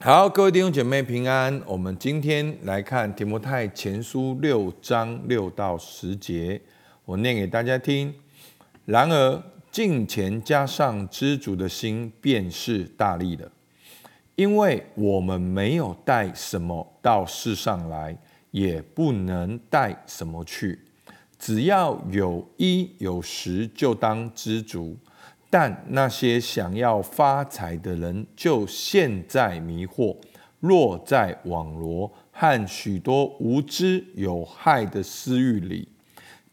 好，各位弟兄姐妹平安。我们今天来看提摩太前书六章六到十节，我念给大家听。然而，敬虔加上知足的心，便是大利的，因为我们没有带什么到世上来，也不能带什么去，只要有一有十，就当知足。但那些想要发财的人，就陷在迷惑、落在网罗和许多无知有害的私欲里，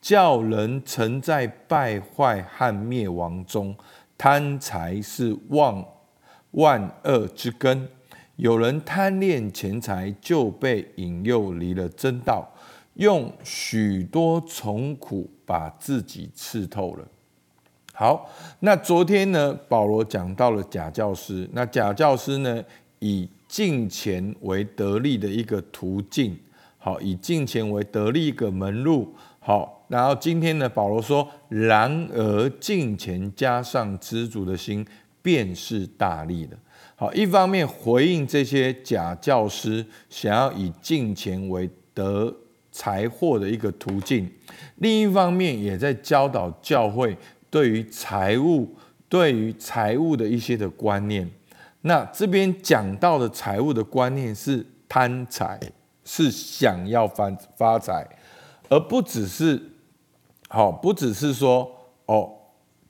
叫人沉在败坏和灭亡中。贪财是万万恶之根，有人贪恋钱财，就被引诱离了真道，用许多重苦把自己刺透了。好，那昨天呢，保罗讲到了假教师。那假教师呢，以金钱为得利的一个途径。好，以金钱为得利一个门路。好，然后今天呢，保罗说，然而金钱加上知足的心，便是大利的。好，一方面回应这些假教师想要以金钱为得财货的一个途径，另一方面也在教导教会。对于财务，对于财务的一些的观念，那这边讲到的财务的观念是贪财，是想要发发财，而不只是好，不只是说哦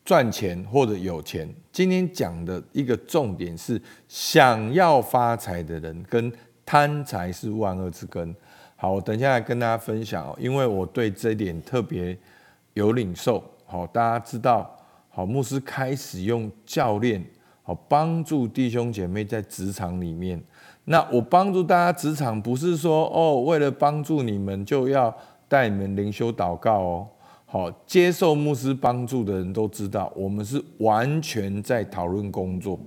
赚钱或者有钱。今天讲的一个重点是想要发财的人跟贪财是万恶之根。好，我等下来跟大家分享哦，因为我对这一点特别有领受。好，大家知道，好，牧师开始用教练，好帮助弟兄姐妹在职场里面。那我帮助大家职场，不是说哦，为了帮助你们就要带你们灵修祷告哦。好，接受牧师帮助的人都知道，我们是完全在讨论工作。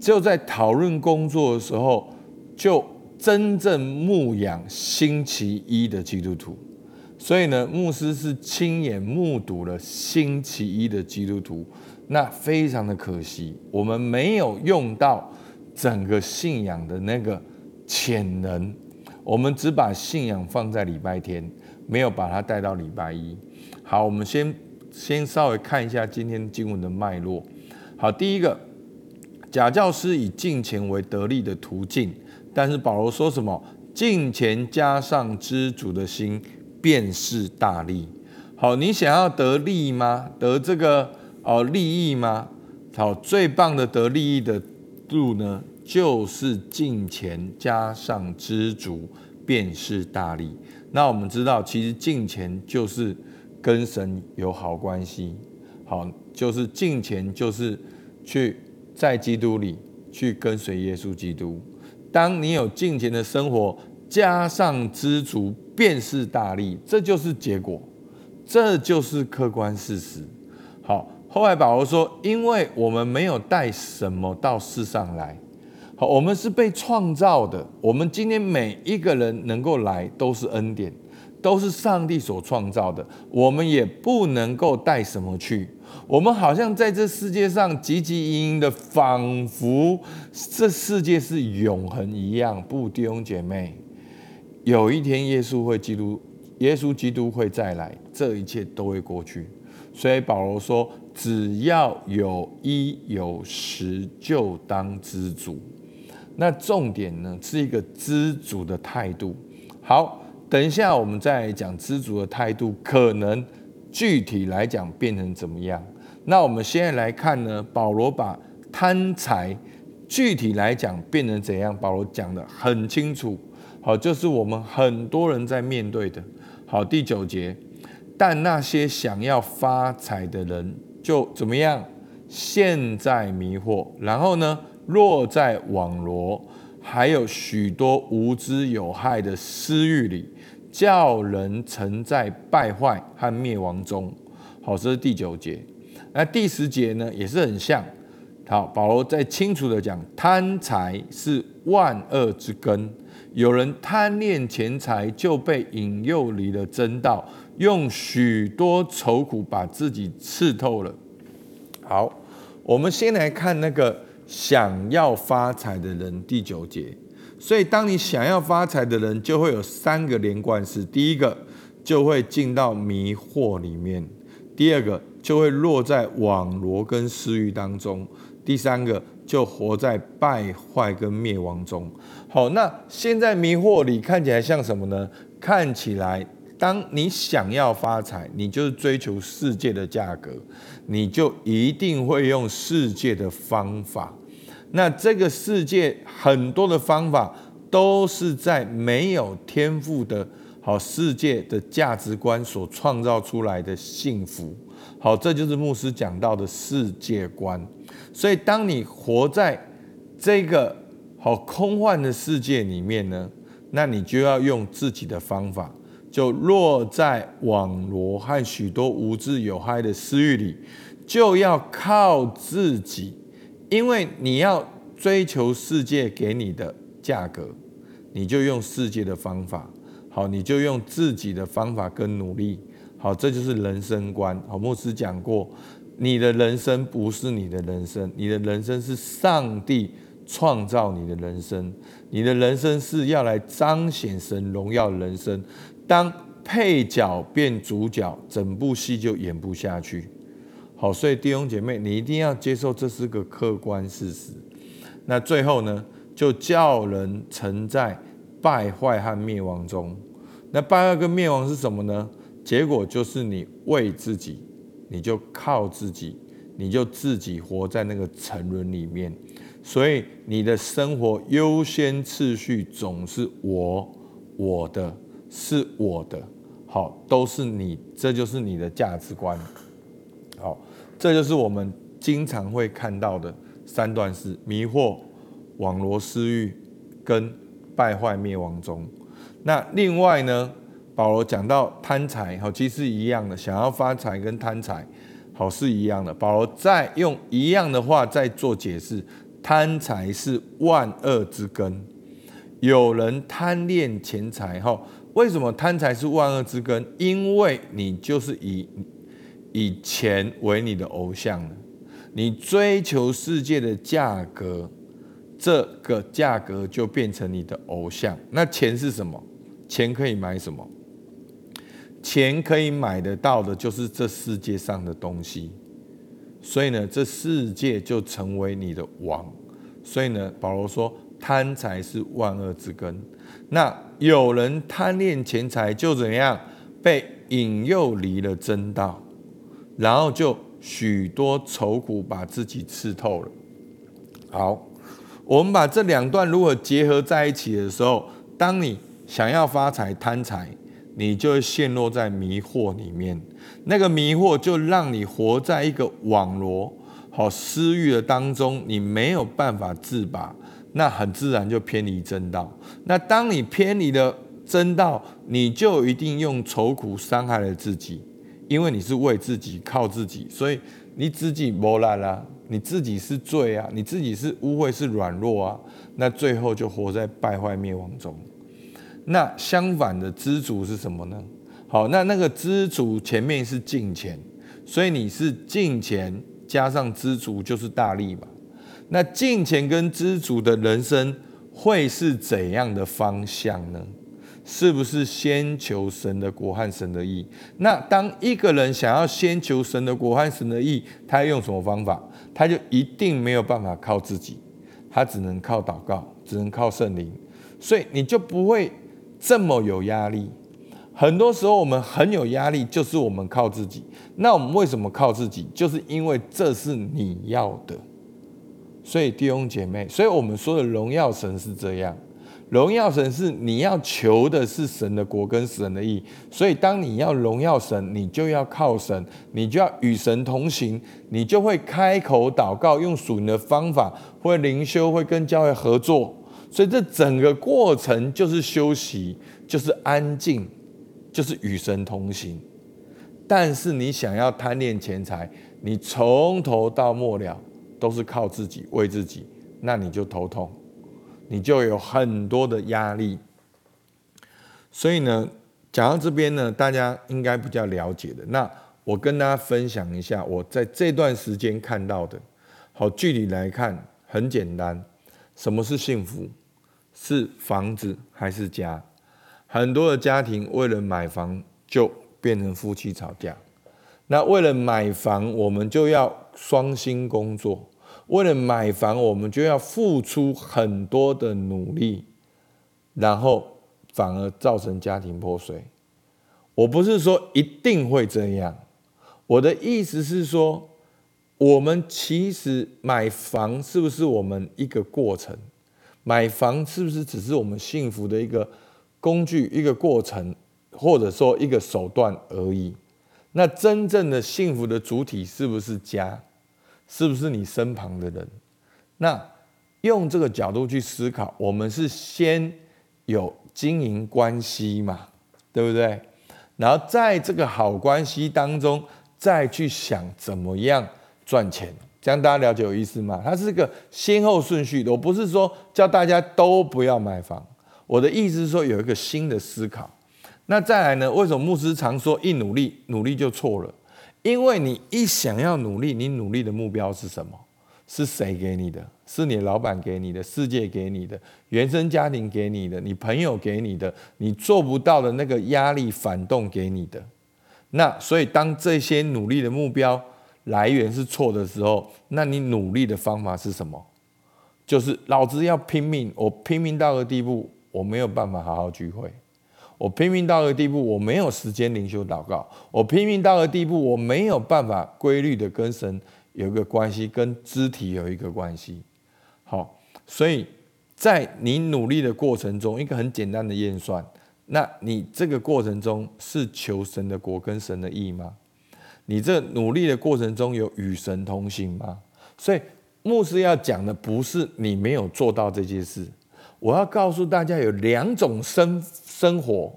只有在讨论工作的时候，就真正牧养星期一的基督徒。所以呢，牧师是亲眼目睹了星期一的基督徒，那非常的可惜，我们没有用到整个信仰的那个潜能，我们只把信仰放在礼拜天，没有把它带到礼拜一。好，我们先先稍微看一下今天经文的脉络。好，第一个，假教师以敬钱为得利的途径，但是保罗说什么？敬钱加上知足的心。便是大利。好，你想要得利吗？得这个哦利益吗？好，最棒的得利益的路呢，就是金钱加上知足，便是大利。那我们知道，其实金钱就是跟神有好关系。好，就是金钱就是去在基督里去跟随耶稣基督。当你有金钱的生活。加上知足，便是大利，这就是结果，这就是客观事实。好，后来保罗说：“因为我们没有带什么到世上来，好，我们是被创造的。我们今天每一个人能够来，都是恩典，都是上帝所创造的。我们也不能够带什么去。我们好像在这世界上汲汲营营的，仿佛这世界是永恒一样。不，弟兄姐妹。”有一天，耶稣会基督，耶稣基督会再来，这一切都会过去。所以保罗说：“只要有一有十，就当知足。”那重点呢，是一个知足的态度。好，等一下我们再讲知足的态度，可能具体来讲变成怎么样？那我们现在来看呢，保罗把贪财具体来讲变成怎样？保罗讲的很清楚。好，就是我们很多人在面对的。好，第九节，但那些想要发财的人就怎么样？陷在迷惑，然后呢，落在网罗，还有许多无知有害的私欲里，叫人沉在败坏和灭亡中。好，这是第九节。那第十节呢，也是很像。好，保罗在清楚的讲，贪财是万恶之根。有人贪恋钱财，就被引诱离了真道，用许多愁苦把自己刺透了。好，我们先来看那个想要发财的人，第九节。所以，当你想要发财的人，就会有三个连贯式：第一个，就会进到迷惑里面；第二个，就会落在网罗跟私欲当中；第三个，就活在败坏跟灭亡中。好，那现在迷惑里看起来像什么呢？看起来，当你想要发财，你就是追求世界的价格，你就一定会用世界的方法。那这个世界很多的方法都是在没有天赋的好世界的价值观所创造出来的幸福，好，这就是牧师讲到的世界观。所以，当你活在这个好空幻的世界里面呢，那你就要用自己的方法，就落在网罗和许多无知有害的私欲里，就要靠自己。因为你要追求世界给你的价格，你就用世界的方法，好，你就用自己的方法跟努力，好，这就是人生观。好，牧师讲过，你的人生不是你的人生，你的人生是上帝创造你的人生，你的人生是要来彰显神荣耀的人生。当配角变主角，整部戏就演不下去。好，所以弟兄姐妹，你一定要接受这是个客观事实。那最后呢，就叫人沉在败坏和灭亡中。那败坏跟灭亡是什么呢？结果就是你为自己，你就靠自己，你就自己活在那个沉沦里面。所以你的生活优先次序总是我，我的是我的，好，都是你，这就是你的价值观。好。这就是我们经常会看到的三段式：迷惑、网罗私欲跟败坏灭亡中。那另外呢，保罗讲到贪财，好，其实一样的，想要发财跟贪财，好是一样的。保罗再用一样的话在做解释：贪财是万恶之根。有人贪恋钱财，哈，为什么贪财是万恶之根？因为你就是以。以钱为你的偶像了，你追求世界的价格，这个价格就变成你的偶像。那钱是什么？钱可以买什么？钱可以买得到的，就是这世界上的东西。所以呢，这世界就成为你的王。所以呢，保罗说，贪财是万恶之根。那有人贪恋钱财，就怎样被引诱离了真道。然后就许多愁苦把自己刺透了。好，我们把这两段如果结合在一起的时候，当你想要发财贪财，你就会陷落在迷惑里面。那个迷惑就让你活在一个网罗好私欲的当中，你没有办法自拔，那很自然就偏离真道。那当你偏离了真道，你就一定用愁苦伤害了自己。因为你是为自己靠自己，所以你自己磨烂啦，你自己是罪啊，你自己是污秽是软弱啊，那最后就活在败坏灭亡中。那相反的知足是什么呢？好，那那个知足前面是敬钱，所以你是敬钱加上知足就是大力嘛。那敬钱跟知足的人生会是怎样的方向呢？是不是先求神的国和神的义？那当一个人想要先求神的国和神的义，他用什么方法？他就一定没有办法靠自己，他只能靠祷告，只能靠圣灵。所以你就不会这么有压力。很多时候我们很有压力，就是我们靠自己。那我们为什么靠自己？就是因为这是你要的。所以弟兄姐妹，所以我们说的荣耀神是这样。荣耀神是你要求的是神的国跟神的义，所以当你要荣耀神，你就要靠神，你就要与神同行，你就会开口祷告，用属灵的方法，会灵修，会跟教会合作，所以这整个过程就是休息，就是安静，就是与神同行。但是你想要贪恋钱财，你从头到末了都是靠自己为自己，那你就头痛。你就有很多的压力，所以呢，讲到这边呢，大家应该比较了解的。那我跟大家分享一下，我在这段时间看到的，好，具体来看，很简单，什么是幸福？是房子还是家？很多的家庭为了买房就变成夫妻吵架。那为了买房，我们就要双薪工作；为了买房，我们就要付出很多的努力，然后反而造成家庭破碎。我不是说一定会这样，我的意思是说。我们其实买房是不是我们一个过程？买房是不是只是我们幸福的一个工具、一个过程，或者说一个手段而已？那真正的幸福的主体是不是家？是不是你身旁的人？那用这个角度去思考，我们是先有经营关系嘛，对不对？然后在这个好关系当中，再去想怎么样。赚钱，这样大家了解有意思吗？它是个先后顺序的。我不是说叫大家都不要买房，我的意思是说有一个新的思考。那再来呢？为什么牧师常说一努力，努力就错了？因为你一想要努力，你努力的目标是什么？是谁给你的？是你老板给你的？世界给你的？原生家庭给你的？你朋友给你的？你做不到的那个压力反动给你的？那所以当这些努力的目标。来源是错的时候，那你努力的方法是什么？就是老子要拼命，我拼命到个地步，我没有办法好好聚会；我拼命到个地步，我没有时间灵修祷告；我拼命到个地步，我没有办法规律的跟神有一个关系，跟肢体有一个关系。好，所以在你努力的过程中，一个很简单的验算，那你这个过程中是求神的果跟神的义吗？你这努力的过程中有与神同行吗？所以牧师要讲的不是你没有做到这件事，我要告诉大家有两种生生活。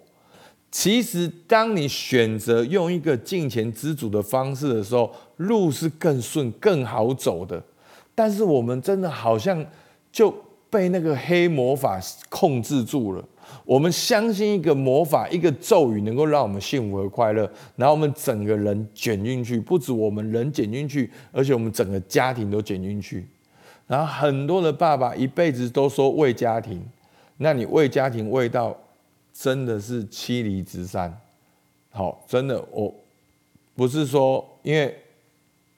其实当你选择用一个敬钱知足的方式的时候，路是更顺、更好走的。但是我们真的好像就被那个黑魔法控制住了。我们相信一个魔法，一个咒语能够让我们幸福和快乐，然后我们整个人卷进去，不止我们人卷进去，而且我们整个家庭都卷进去。然后很多的爸爸一辈子都说为家庭，那你为家庭为到真的是妻离子散。好，真的，我不是说因为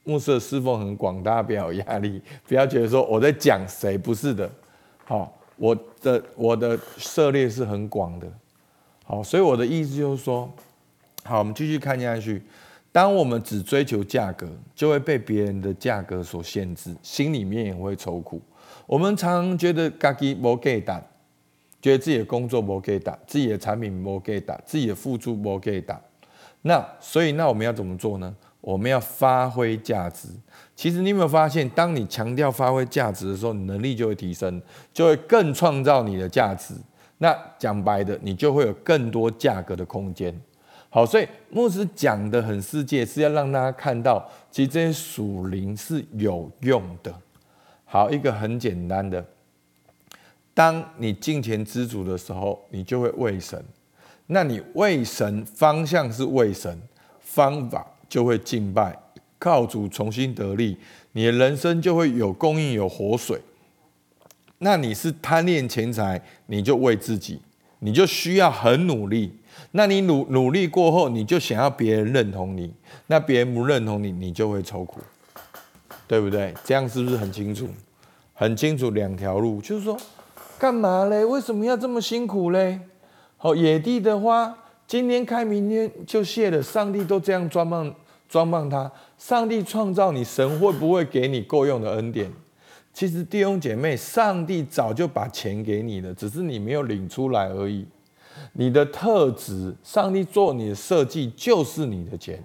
牧师的侍奉很广大，不要有压力，不要觉得说我在讲谁，不是的，好。我的我的涉猎是很广的，好，所以我的意思就是说，好，我们继续看下去。当我们只追求价格，就会被别人的价格所限制，心里面也会愁苦。我们常觉得自己无给打，觉得自己的工作无给打，自己的产品无给打，自己的付出无给打。那所以，那我们要怎么做呢？我们要发挥价值。其实你有没有发现，当你强调发挥价值的时候，你能力就会提升，就会更创造你的价值。那讲白的，你就会有更多价格的空间。好，所以牧师讲的很世界，是要让大家看到，其实这些属灵是有用的。好，一个很简单的，当你金钱知足的时候，你就会为神。那你为神方向是为神，方法。就会敬拜，靠主重新得力，你的人生就会有供应有活水。那你是贪恋钱财，你就为自己，你就需要很努力。那你努努力过后，你就想要别人认同你，那别人不认同你，你就会愁苦，对不对？这样是不是很清楚？很清楚两条路，就是说，干嘛嘞？为什么要这么辛苦嘞？好，野地的花。今天开，明天就谢了。上帝都这样装扮装扮他。上帝创造你，神会不会给你够用的恩典？其实弟兄姐妹，上帝早就把钱给你了，只是你没有领出来而已。你的特质，上帝做你的设计就是你的钱。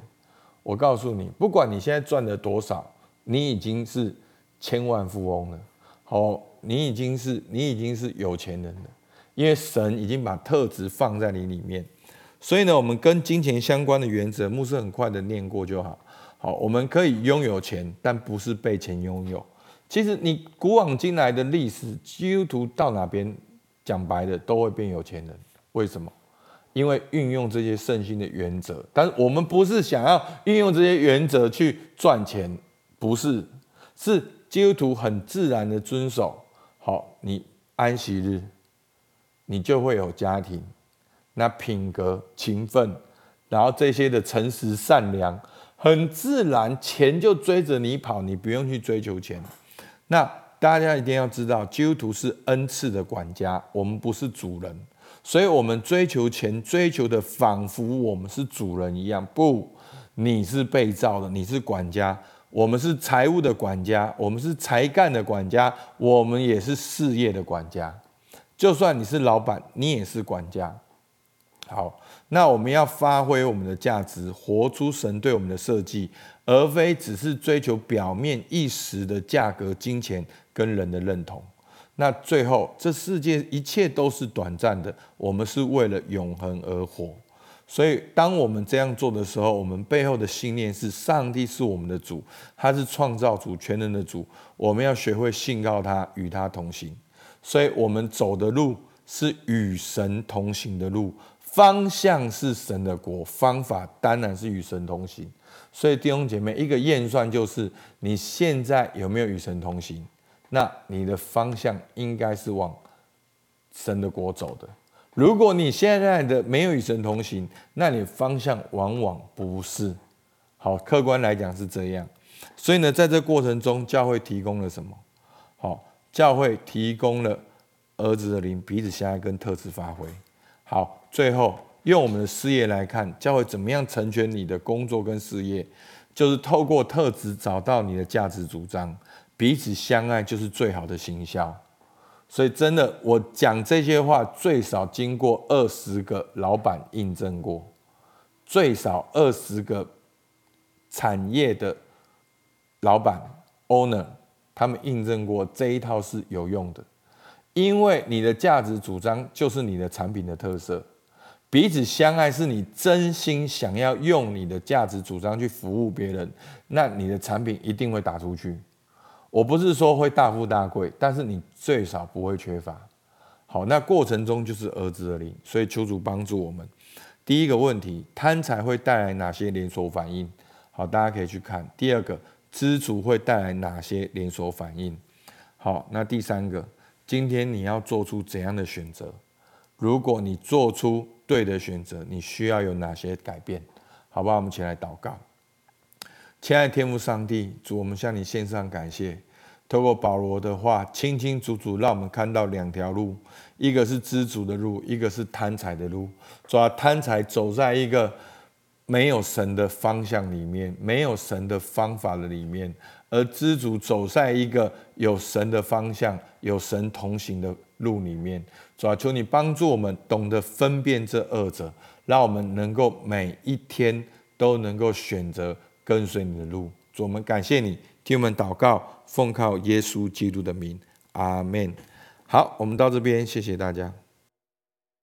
我告诉你，不管你现在赚了多少，你已经是千万富翁了。好，你已经是你已经是有钱人了，因为神已经把特质放在你里面。所以呢，我们跟金钱相关的原则，牧师很快的念过就好。好，我们可以拥有钱，但不是被钱拥有。其实你古往今来的历史，基督徒到哪边讲白的都会变有钱人。为什么？因为运用这些圣心的原则。但是我们不是想要运用这些原则去赚钱，不是，是基督徒很自然的遵守。好，你安息日，你就会有家庭，那品格、勤奋，然后这些的诚实、善良，很自然，钱就追着你跑，你不用去追求钱。那大家一定要知道，基督徒是恩赐的管家，我们不是主人，所以我们追求钱，追求的仿佛我们是主人一样。不，你是被造的，你是管家。我们是财务的管家，我们是才干的管家，我们也是事业的管家。就算你是老板，你也是管家。好，那我们要发挥我们的价值，活出神对我们的设计，而非只是追求表面一时的价格、金钱跟人的认同。那最后，这世界一切都是短暂的，我们是为了永恒而活。所以，当我们这样做的时候，我们背后的信念是：上帝是我们的主，他是创造主、全能的主。我们要学会信靠他，与他同行。所以，我们走的路是与神同行的路，方向是神的国，方法当然是与神同行。所以，弟兄姐妹，一个验算就是你现在有没有与神同行？那你的方向应该是往神的国走的。如果你现在的没有与神同行，那你方向往往不是好。客观来讲是这样，所以呢，在这过程中，教会提供了什么？好，教会提供了儿子的灵，彼此相爱跟特质发挥。好，最后用我们的事业来看，教会怎么样成全你的工作跟事业？就是透过特质找到你的价值主张，彼此相爱就是最好的行销。所以真的，我讲这些话最少经过二十个老板印证过，最少二十个产业的老板 owner 他们印证过这一套是有用的，因为你的价值主张就是你的产品的特色，彼此相爱是你真心想要用你的价值主张去服务别人，那你的产品一定会打出去。我不是说会大富大贵，但是你最少不会缺乏。好，那过程中就是儿子的灵，所以求主帮助我们。第一个问题，贪财会带来哪些连锁反应？好，大家可以去看。第二个，知足会带来哪些连锁反应？好，那第三个，今天你要做出怎样的选择？如果你做出对的选择，你需要有哪些改变？好吧，我们一起来祷告。亲爱的天父上帝，主，我们向你献上感谢。透过保罗的话，清清楚楚让我们看到两条路：一个是知足的路，一个是贪财的路。抓贪财走在一个没有神的方向里面，没有神的方法的里面；而知足走在一个有神的方向、有神同行的路里面。主要求你帮助我们懂得分辨这二者，让我们能够每一天都能够选择。跟随你的路，主我们感谢你，听我们祷告，奉靠耶稣基督的名，阿门。好，我们到这边，谢谢大家。